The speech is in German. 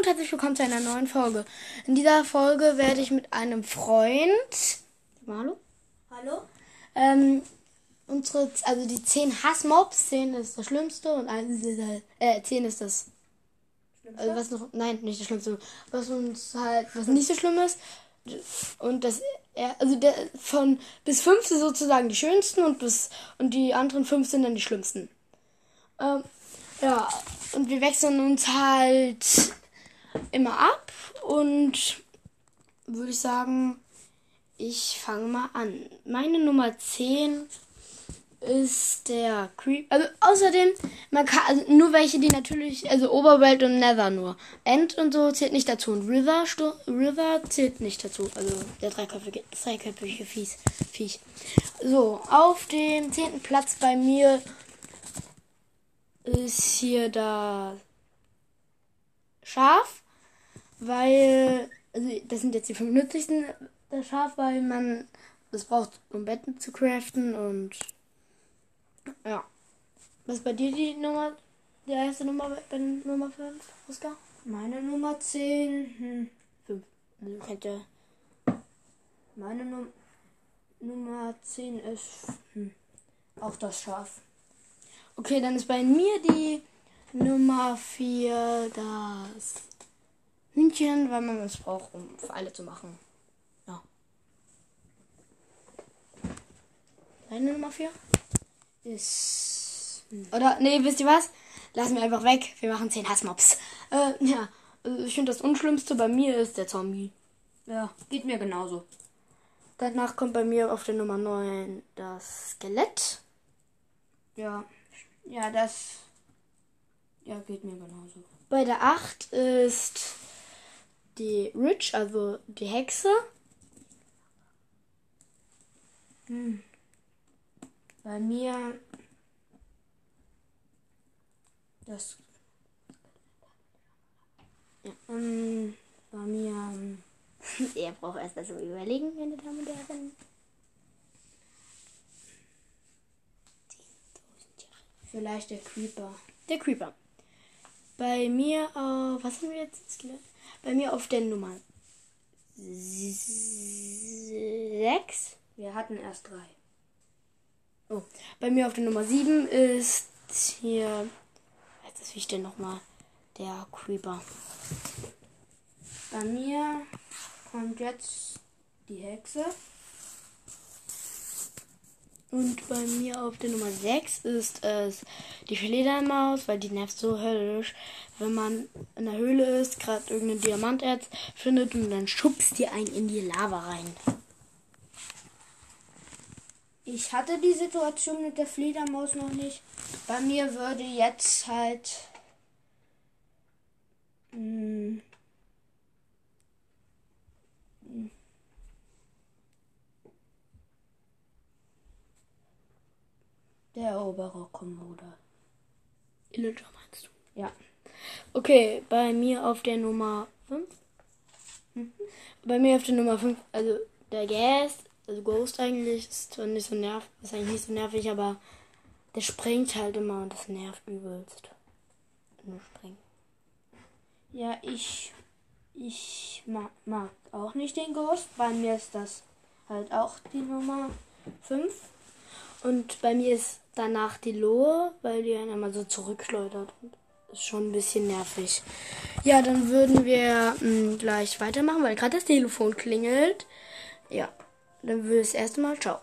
und herzlich willkommen zu einer neuen Folge. In dieser Folge werde ich mit einem Freund. Hallo? Hallo? Ähm, unsere, also die 10 Hassmobs, 10 ist das Schlimmste und 1 ist halt, äh, 10 ist das, also was noch, nein, nicht das Schlimmste, was uns halt, was nicht so schlimm ist. Und das, also der, von, bis 5 sind sozusagen die schönsten und bis, und die anderen 5 sind dann die schlimmsten. Ähm, ja, und wir wechseln uns halt immer ab und würde ich sagen, ich fange mal an. Meine Nummer 10 ist der Creep. Also außerdem, man kann also nur welche, die natürlich, also Oberwelt und Nether nur. End und so zählt nicht dazu. Und River, Sto River zählt nicht dazu. Also der dreiköpfige, dreiköpfige Fies, Viech. So, auf dem zehnten Platz bei mir ist hier das Schaf, weil, also das sind jetzt die fünf nützlichsten, das Schaf, weil man das braucht, um Betten zu craften und ja. Was ist bei dir die Nummer, die erste Nummer bei Nummer 5, Oskar? Meine Nummer 10. Hm. 5. Also kennt ihr. Meine Num Nummer 10 ist hm. auch das Schaf. Okay, dann ist bei mir die Nummer 4 das Hühnchen, weil man es braucht, um alle zu machen. Ja. Deine Nummer 4? Ist. Oder, nee, wisst ihr was? Lassen wir einfach weg. Wir machen 10 Hassmobs. Äh, ja. Also ich finde das Unschlimmste bei mir ist der Zombie. Ja, geht mir genauso. Danach kommt bei mir auf der Nummer 9 das Skelett. Ja. Ja, das. Ja, geht mir genauso. Bei der 8 ist die Rich, also die Hexe. Hm. Bei mir. Das. Ja. Ähm, bei mir. ähm, Er braucht erst also überlegen, meine Damen und Herren. Vielleicht der Creeper. Der Creeper. Bei mir auf. Was haben wir jetzt? Bei mir auf der Nummer 6. Wir hatten erst drei. Oh, bei mir auf der Nummer 7 ist hier. Was ist wichtig nochmal? Der Creeper. Bei mir kommt jetzt die Hexe. Und bei mir auf der Nummer 6 ist es die Fledermaus, weil die nervt so höllisch. Wenn man in der Höhle ist, gerade irgendein Diamanterz findet und dann schubst die einen in die Lava rein. Ich hatte die Situation mit der Fledermaus noch nicht. Bei mir würde jetzt halt. hm, hm. Der Eroberer Kommode. Illager meinst du? Ja. Okay, bei mir auf der Nummer 5. Bei mir auf der Nummer 5, also der Gas, also Ghost eigentlich, ist zwar nicht so nervig, ist eigentlich nicht so nervig, aber der springt halt immer und das nervt übelst. Nur springen. Ja, ich. Ich mag, mag auch nicht den Ghost. Bei mir ist das halt auch die Nummer 5. Und bei mir ist danach die Lohe, weil die einen immer so zurückschleudert. Und ist schon ein bisschen nervig. Ja, dann würden wir mh, gleich weitermachen, weil gerade das Telefon klingelt. Ja, dann würde das erste Mal. Ciao.